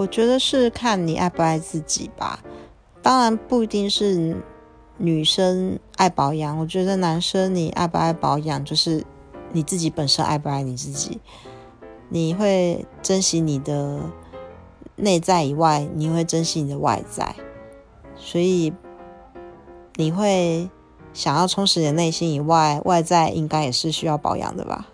我觉得是看你爱不爱自己吧。当然不一定是女生爱保养我觉得男生你爱不爱保养就是你自己本身爱不爱你自己。你会珍惜你的内在以外你会珍惜你的外在。所以你会想要充实你的内心以外外在应该也是需要保养的吧。